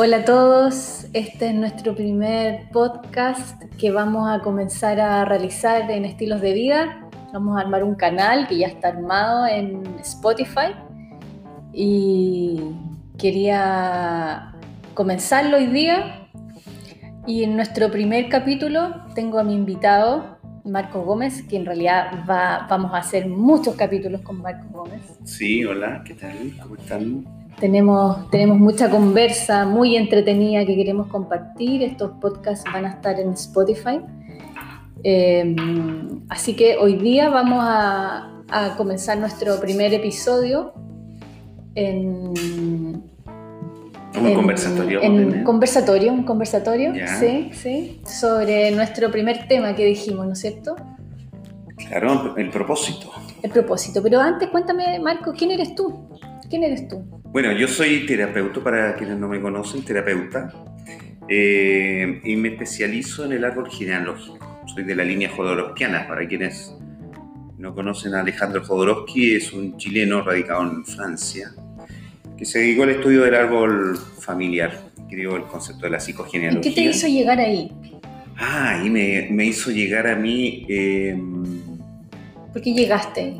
Hola a todos, este es nuestro primer podcast que vamos a comenzar a realizar en estilos de vida. Vamos a armar un canal que ya está armado en Spotify y quería comenzarlo hoy día. Y en nuestro primer capítulo tengo a mi invitado, Marco Gómez, que en realidad va, vamos a hacer muchos capítulos con Marco Gómez. Sí, hola, ¿qué tal? ¿Cómo están? Tenemos, tenemos mucha conversa muy entretenida que queremos compartir. Estos podcasts van a estar en Spotify. Eh, así que hoy día vamos a, a comenzar nuestro primer episodio en, Un en- conversatorio. En conversatorio, un conversatorio, sí, sí, sobre nuestro primer tema que dijimos, ¿no es cierto? Claro, el propósito. El propósito. Pero antes, cuéntame, Marco, ¿quién eres tú? ¿Quién eres tú? Bueno, yo soy terapeuta, para quienes no me conocen, terapeuta, eh, y me especializo en el árbol genealógico. Soy de la línea jodorowskiana, para quienes no conocen a Alejandro Jodorowsky, es un chileno radicado en Francia, que se dedicó al estudio del árbol familiar, creó el concepto de la ¿Y psicogenealogía. qué te hizo llegar ahí? Ah, y me, me hizo llegar a mí... eh, ¿Por qué llegaste?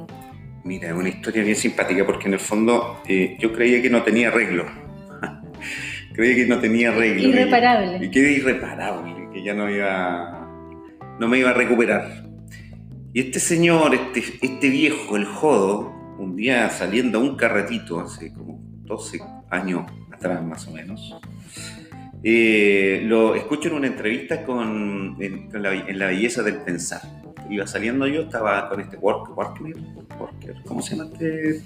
Mira, es una historia bien simpática porque en el fondo eh, yo creía que no tenía arreglo. creía que no tenía arreglo. Irreparable. Y, que era irreparable, que ya no iba, no me iba a recuperar. Y este señor, este, este viejo, el jodo, un día saliendo a un carretito, hace como 12 años atrás más o menos, eh, lo escucho en una entrevista con, en, con la, en La Belleza del Pensar. Iba saliendo yo, estaba con este Walker, Walker, Walker, ¿cómo se llama este,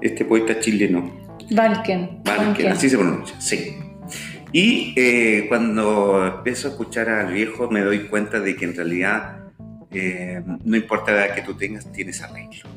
este poeta chileno? Valken. Valken, así se pronuncia, sí. Y eh, cuando empiezo a escuchar al viejo me doy cuenta de que en realidad eh, no importa la edad que tú tengas, tienes arreglo.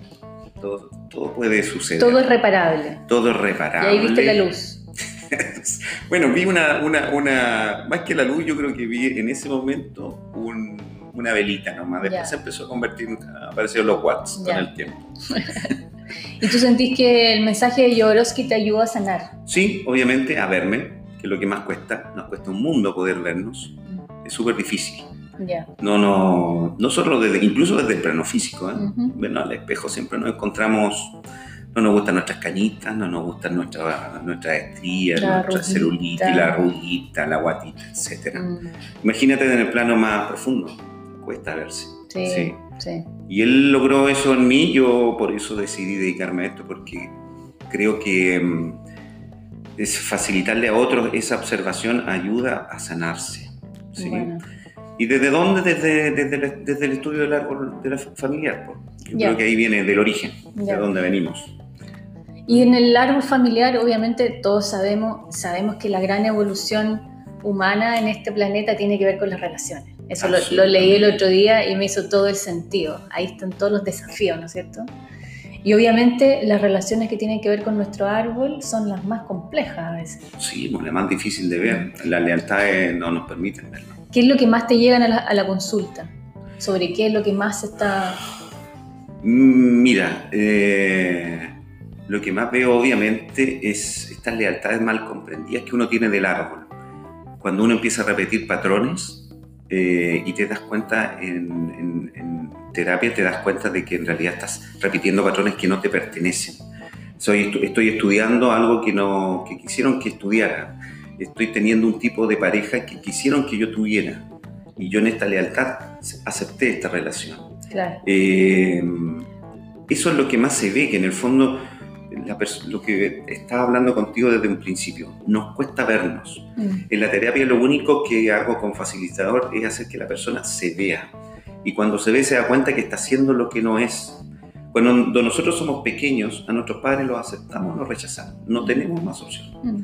Todo, todo puede suceder. Todo es reparable. Todo es Y reparable. ahí viste la luz. bueno, vi una, una, una, más que la luz, yo creo que vi en ese momento un- una velita nomás. Después Ya. se empezó a convertir, aparecieron los watts Ya. con el tiempo. ¿Y tú sentís que el mensaje de Jodorowsky te ayudó a sanar? Sí, obviamente, a verme, que es lo que más cuesta. Nos cuesta un mundo poder vernos. Es súper difícil. Ya. No, no, no solo desde, incluso desde el plano físico. ¿eh? Ujú. Bueno, al espejo siempre nos encontramos, no nos gustan nuestras cañitas, no nos gustan nuestras nuestra estrías, nuestra celulitis, la arruguita, la guatita, etc. Mm, Imagínate en el plano más profundo, cuesta verse. Sí, Sí. sí. Y él logró eso en mí, yo por eso decidí dedicarme a esto, porque creo que mm, es facilitarle a otros esa observación ayuda a sanarse. ¿sí? Bueno. ¿Y desde dónde? Desde, desde, desde el estudio del árbol de la familiar. pues. Yo creo que ahí viene del origen, de dónde venimos. Y en el árbol familiar, obviamente, todos sabemos, sabemos que la gran evolución humana en este planeta tiene que ver con las relaciones. Eso lo, lo leí el otro día y me hizo todo el sentido. Ahí están todos los desafíos, ¿no es cierto? Y obviamente las relaciones que tienen que ver con nuestro árbol son las más complejas a veces. Sí, pues la más difícil de ver. Las lealtades no nos permiten verlo. ¿Qué es lo que más te llegan a la, a la consulta? ¿Sobre qué es lo que más está...? Mm, Mira, eh, lo que más veo obviamente es estas lealtades mal comprendidas que uno tiene del árbol. Cuando uno empieza a repetir patrones eh, y te das cuenta en, en- en terapia, te das cuenta de que en realidad estás repitiendo patrones que no te pertenecen. Soy, estoy estudiando algo que, no, que quisieron que estudiara. Estoy teniendo un tipo de pareja que quisieron que yo tuviera. Y yo en esta lealtad acepté esta relación. Claro. Eh, eso es lo que más se ve, que en el fondo, la lo que estaba hablando contigo desde un principio, nos cuesta vernos. Mm, En la terapia lo único que hago con facilitador es hacer que la persona se vea. Y cuando se ve se da cuenta que está haciendo lo que no es. Cuando nosotros somos pequeños, a nuestros padres los aceptamos o los rechazamos. No tenemos más opción. mm.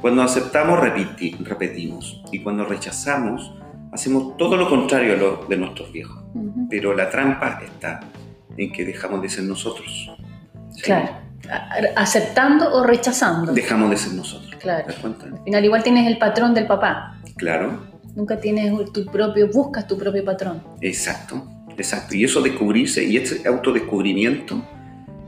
Cuando aceptamos, repiti- repetimos. Y cuando rechazamos, hacemos todo lo contrario a lo de nuestros viejos. Pero la trampa está en que dejamos de ser nosotros. ¿sí? Claro. ¿Aceptando o rechazando? Dejamos de ser nosotros. Claro. ¿Te das cuenta? Al final igual tienes el patrón del papá. Claro, Nunca tienes tu propio, buscas tu propio patrón. exacto, exacto. Y eso descubrirse y ese autodescubrimiento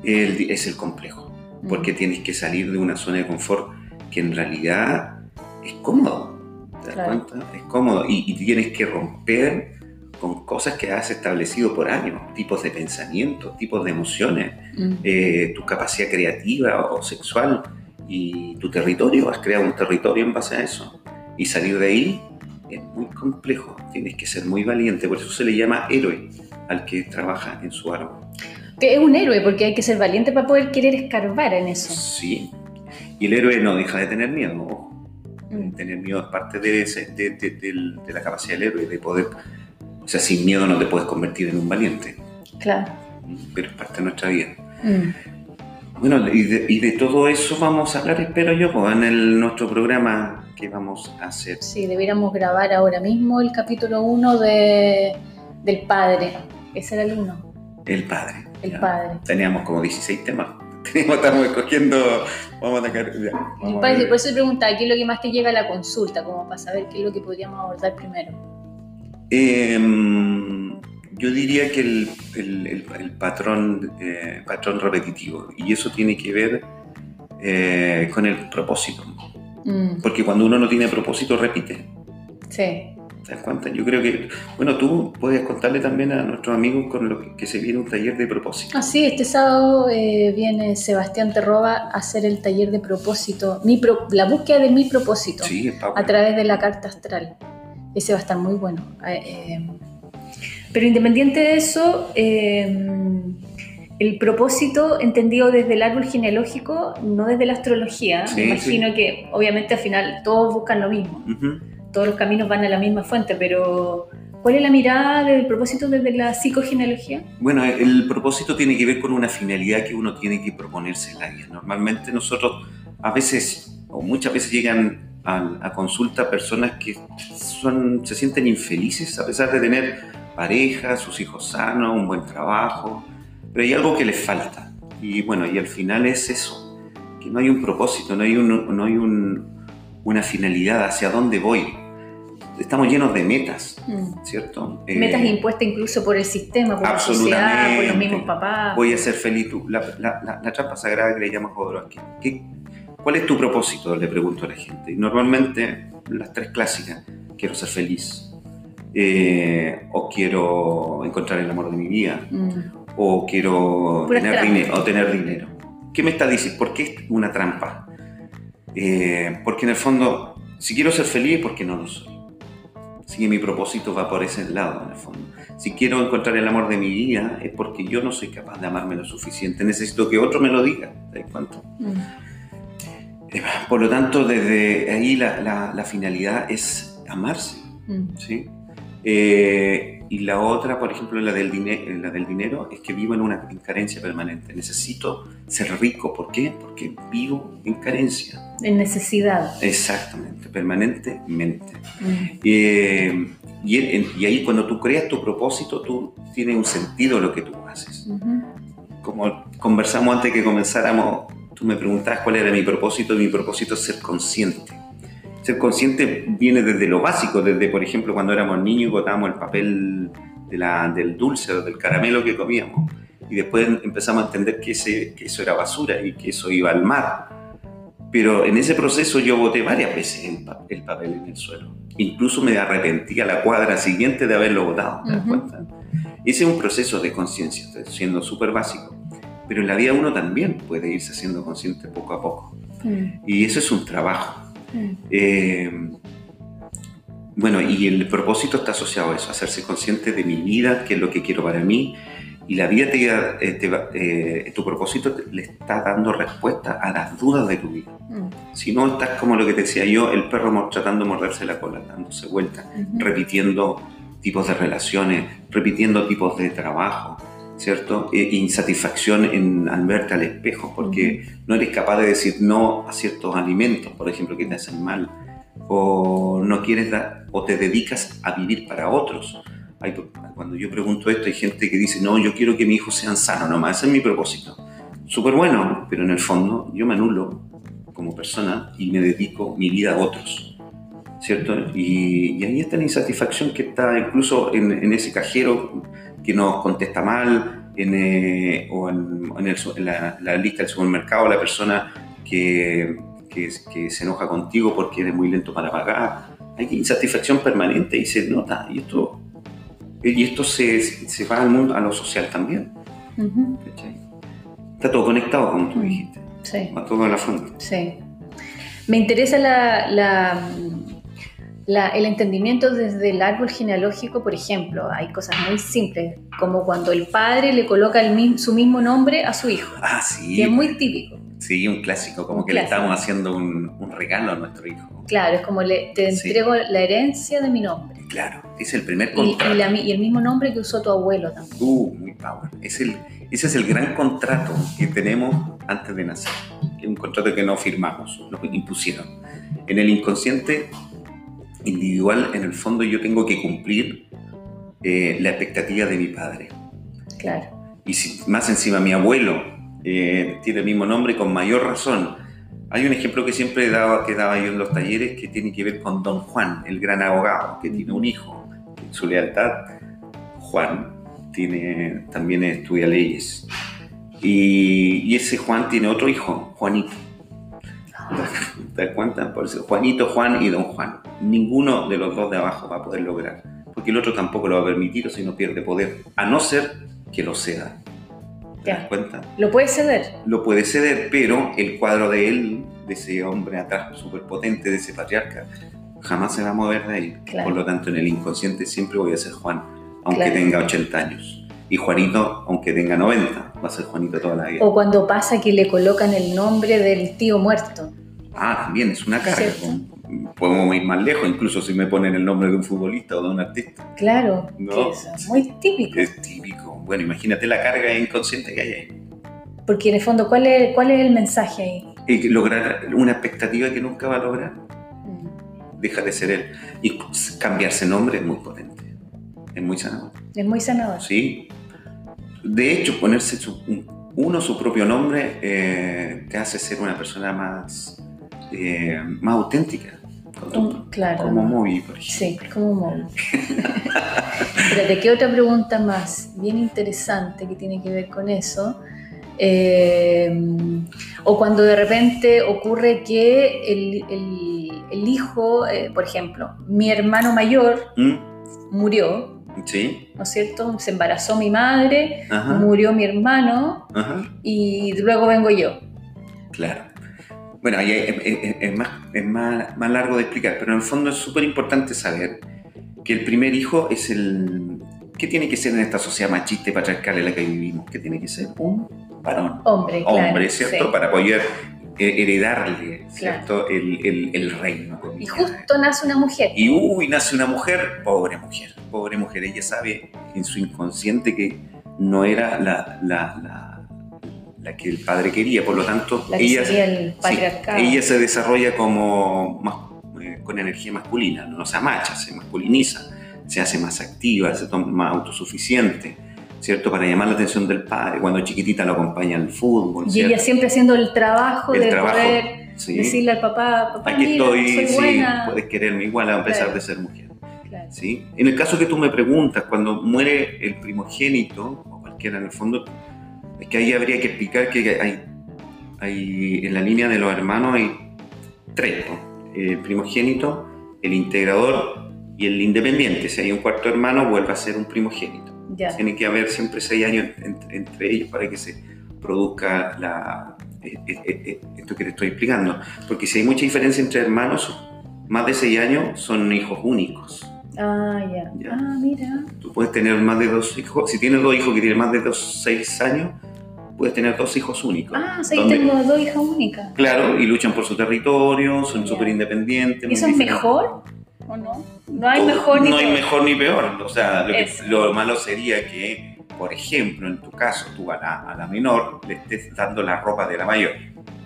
el- es el complejo. Mm. Porque tienes que salir de una zona de confort que en realidad es cómodo. ¿Te das Claro. cuenta? Es cómodo. Y, y tienes que romper con cosas que has establecido por años, tipos de pensamientos, tipos de emociones, Mm. eh, tu capacidad creativa o sexual y tu territorio. Has creado un territorio en base a eso. Y salir de ahí es muy complejo. Tienes que ser muy valiente. Por eso se le llama héroe al que trabaja en su árbol. Que es un héroe, porque hay que ser valiente para poder querer escarbar en eso. Sí. Y el héroe no deja de tener miedo. ojo. Mm. Tener miedo es parte de, ese- de, de- del- de la capacidad del héroe, de poder... O sea, sin miedo no te puedes convertir en un valiente, Claro. pero es parte de nuestra vida. Mm. Bueno, y de, y de todo eso vamos a hablar, espero yo, pues, en el, nuestro programa que vamos a hacer. Sí, debiéramos grabar ahora mismo el capítulo 1 de, del padre. Ese era el 1, El padre. el ya. padre. Teníamos como 16 temas. Teníamos, estamos escogiendo... Vamos a atacar... ya, vamos padre, por eso preguntaba, ¿qué es lo que más te llega a la consulta? Como para saber qué es lo que podríamos abordar primero. Em, yo diría que el, el- el- el patrón, eh, patrón repetitivo, y eso tiene que ver eh, con el propósito, Mm, porque cuando uno no tiene propósito repite. sí. ¿Te das cuenta? Yo creo que, bueno, tú puedes contarle también a nuestros amigos con lo que, que se viene un taller de propósito. Ah, sí, este sábado eh, viene Sebastián Terroba a hacer el taller de propósito, mi pro- la búsqueda de mi propósito Sí, a través de la carta astral. Ese va a estar muy bueno. Eh, eh, pero independiente de eso, eh, el propósito entendido desde el árbol genealógico, no desde la astrología. Sí, Me imagino que obviamente al final todos buscan lo mismo, todos los caminos van a la misma fuente, pero ¿cuál es la mirada del propósito desde la psicogenealogía? Bueno, el propósito tiene que ver con una finalidad que uno tiene que proponerse en la vida. Normalmente nosotros a veces o muchas veces llegan a, a consulta personas que son, se sienten infelices a pesar de tener pareja, sus hijos sanos, un buen trabajo, pero hay algo que les falta. Y bueno, y al final es eso, que no hay un propósito, no hay, un, no hay un- una finalidad hacia dónde voy. Estamos llenos de metas, Mm. ¿cierto? Metas Eh, impuestas incluso por el sistema, por la sociedad, por los mismos papás. voy a ser feliz. Tú, la, la, la, la trampa sagrada que le llaman Jodorowsky. ¿Qué, ¿Cuál es tu propósito? Le pregunto a la gente. Y normalmente las tres clásicas. Quiero ser feliz. eh, o quiero encontrar el amor de mi vida. Mm. O quiero Puras tener trampas. dinero, o tener dinero. ¿Qué me está diciendo? ¿Por qué es una trampa? Eh, porque en el fondo, si quiero ser feliz, ¿por qué no lo soy? Si mi propósito va por ese lado, en el fondo. Si quiero encontrar el amor de mi vida, es porque yo no soy capaz de amarme lo suficiente. Necesito que otro me lo diga. ¿Te cuenta? Mm. Por lo tanto, desde ahí la, la- la finalidad es amarse. Mm. ¿sí? Eh, y la otra, por ejemplo, la del, la del dinero, es que vivo en una en carencia permanente. Necesito ser rico. ¿Por qué? Porque vivo en carencia. En necesidad. Exactamente, permanentemente. Mm. Eh, y, en- y ahí cuando tú creas tu propósito, tú tienes un sentido lo que tú haces. Como conversamos antes que comenzáramos, tú me preguntabas cuál era mi propósito. Mi propósito es ser consciente. Ser consciente viene desde lo básico, desde, por ejemplo, cuando éramos niños y botábamos el papel de la- del dulce o del caramelo que comíamos. Y después empezamos a entender que, ese- que eso era basura y que eso iba al mar. Pero en ese proceso yo boté varias veces el, pa- el papel en el suelo. Incluso me arrepentí a la cuadra siguiente de haberlo botado. ¿te das Ujú. cuenta? Ese es un proceso de conciencia, siendo súper básico. Pero en la vida uno también puede irse haciendo consciente poco a poco. Mm. Y eso es un trabajo. Mm. Eh, bueno, y el propósito está asociado a eso, hacerse consciente de mi vida, qué es lo que quiero para mí. Y la vida te, eh, te eh, tu propósito te- le está dando respuesta a las dudas de tu vida. Mm. Si no, estás como lo que te decía yo, el perro tratando de morderse la cola, dándose vueltas, repitiendo tipos de relaciones, repitiendo tipos de trabajo, ¿cierto? E- insatisfacción en, al verte al espejo, porque no eres capaz de decir no a ciertos alimentos, por ejemplo, que te hacen mal, o no quieres dar, o te dedicas a vivir para otros. Hay- cuando yo pregunto esto, hay gente que dice, no, yo quiero que mis hijos sean sanos nomás, ese es mi propósito. Súper bueno, pero en el fondo yo me anulo como persona y me dedico mi vida a otros, ¿cierto? Y, y ahí está la insatisfacción que está incluso en, en ese cajero que nos contesta mal, en, eh, o en, en el en la, la lista del supermercado, la persona que, que, que se enoja contigo porque eres muy lento para pagar. Hay insatisfacción permanente y se nota. Y esto, y esto se, se va al mundo, a lo social también. Está todo conectado, como tú Mm. dijiste. Sí. Va todo en la fondo. Sí. Me interesa la, la- la- el entendimiento desde el árbol genealógico, por ejemplo. Hay cosas muy simples, como cuando el padre le coloca el mi- su mismo nombre a su hijo, Ah, que sí. es muy típico. Sí, un clásico, como Un que le clásico. estamos haciendo un, un regalo a nuestro hijo. Claro, es como le, te Sí. entrego la herencia de mi nombre. Claro, es el primer Y, contrato. y la mi- y el mismo nombre que usó tu abuelo también. Uh, muy power. Es el, ese es el gran contrato que tenemos antes de nacer. Es un contrato que no firmamos, lo impusieron. En el inconsciente individual, en el fondo, yo tengo que cumplir eh, la expectativa de mi padre. Claro. Y si más encima mi abuelo eh, tiene el mismo nombre, con mayor razón. Hay un ejemplo que siempre daba, que daba yo en los talleres que tiene que ver con don Juan, el gran abogado, que tiene un hijo. en su lealtad, Juan tiene, también estudia leyes. Y, y ese Juan tiene otro hijo, Juanito. ¿Te das cuenta? Por eso, Juanito, Juan y don Juan. Ninguno de los dos de abajo va a poder lograr. Porque el otro tampoco lo va a permitir o si no pierde poder. A no ser que lo ceda. ¿Te das Ya. cuenta? Lo puedes ceder. Lo puede ceder, pero el cuadro de él, de ese hombre atrás superpotente, de ese patriarca, jamás se va a mover de ahí. Claro. Por lo tanto, en el inconsciente siempre voy a ser Juan, aunque Claro. tenga 80 años. Y Juanito, aunque tenga 90, va a ser Juanito toda la vida. O cuando pasa que le colocan el nombre del tío muerto. Ah, también es una carga. ¿Cierto? Podemos ir más lejos, incluso si me ponen el nombre de un futbolista o de un artista. Claro, No. es muy típico. Es típico. Bueno, imagínate la carga inconsciente que hay ahí. Porque en el fondo, ¿cuál es, cuál es el mensaje ahí? Y lograr una expectativa que nunca va a lograr. Mm. deja de ser él. Y cambiarse nombre es muy potente. Es muy sanador. Es muy sanador. ¿Sí? De hecho, ponerse su- un- uno su propio nombre eh, te hace ser una persona más, eh, más auténtica. Como, claro. como. Moby, por ejemplo. Sí, como móvil. Espérate, ¿qué otra pregunta más? Bien interesante que tiene que ver con eso. Eh, o cuando de repente ocurre que el, el- el hijo, eh, por ejemplo, mi hermano mayor ¿Mm? murió, ¿Sí? ¿no es cierto? Se embarazó mi madre, Ajá. murió mi hermano Ajá. y luego vengo yo. Claro. Bueno, ahí es, es- es más, es más, más largo de explicar, pero en el fondo es súper importante saber que el primer hijo es el... ¿Qué tiene que ser en esta sociedad machista y patriarcal en la que vivimos? ¿Qué tiene que ser? Un varón. Hombre, claro. Hombre, ¿cierto? sí. Para poder heredarle, ¿cierto? El, el- el reino. Y justo nace una mujer. Y uy, nace una mujer, pobre mujer, pobre mujer. Ella sabe en su inconsciente que no era la, la, la, la que el padre quería, por lo tanto, La que ella, sería el sí, patriarcado. ella se desarrolla como más- eh, con energía masculina, no se amacha, se masculiniza, se hace más activa, se toma más autosuficiente, ¿cierto? Para llamar la atención del padre, cuando chiquitita lo acompaña al fútbol, Y ella siempre haciendo el trabajo El de trabajo, poder Sí. decirle al papá, papá, Aquí mira, estoy, soy sí, buena. puedes quererme igual a pesar Claro. de ser mujer. ¿Sí? En el caso que tú me preguntas, cuando muere el primogénito, o cualquiera en el fondo, es que ahí habría que explicar que hay, hay en la línea de los hermanos hay tres, ¿no? el primogénito, el integrador y el independiente. Si hay un cuarto hermano, vuelve a ser un primogénito. Ya. Tiene que haber siempre seis años entre, entre ellos para que se produzca la, eh, eh, esto que te estoy explicando. Porque si hay mucha diferencia entre hermanos, más de seis años son hijos únicos. Ah, ya. Ya. Ah, mira. Tú puedes tener más de dos hijos. Si tienes dos hijos que tienen más de dos, seis años, puedes tener dos hijos únicos. Ah, o sea, ahí tengo dos hijas únicas. Claro, y luchan por su territorio, son súper independientes. ¿Y eso es mejor o no? No hay mejor ni No hay peor. mejor ni peor. O sea, lo, que- lo malo sería que, por ejemplo, en tu caso, tú a la, a la menor le estés dando la ropa de la mayor.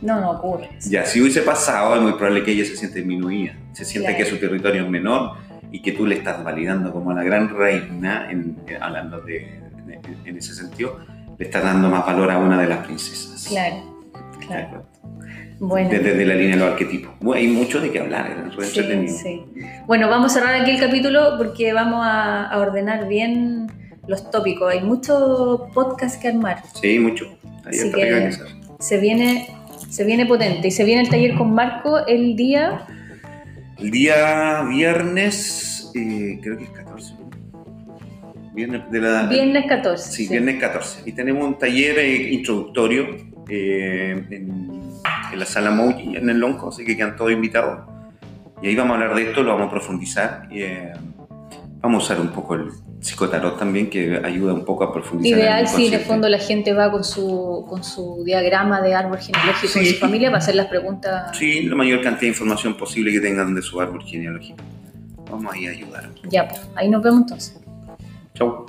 No, no ocurre. eso. Ya, si hubiese pasado, es muy probable que ella se siente disminuida, se siente Claro. que su territorio es menor y que tú le estás validando como la gran reina, en- eh, hablando de, de- en ese sentido, le estás dando más valor a una de las princesas. Claro, ¿Te das claro. Bueno. Desde, desde la línea de los arquetipos. Bueno, hay mucho de qué hablar, es re Sí, entretenido. sí. Bueno, vamos a cerrar aquí el capítulo porque vamos a, a ordenar bien los tópicos. Hay muchos podcasts que armar. Sí, mucho. Ahí Así que- que. Se viene Se viene potente y se viene el taller con Marco el día... El día viernes, eh, creo que es 14. Viernes, de la, viernes 14. Sí, viernes 14. Y tenemos un taller eh, introductorio eh, en, en, la sala Mouji, en el Lonco, así que quedan todos invitados. Y ahí vamos a hablar de esto, lo vamos a profundizar. Y, vamos a usar un poco el psicotarot también, que ayuda un poco a profundizar. Ideal si en el fondo la gente va con su, con su diagrama de árbol genealógico sí. su familia para hacer las preguntas. Sí, la mayor cantidad de información posible que tengan de su árbol genealógico. Vamos ahí a ayudar. Ya, pues, ahí nos vemos entonces. Chau.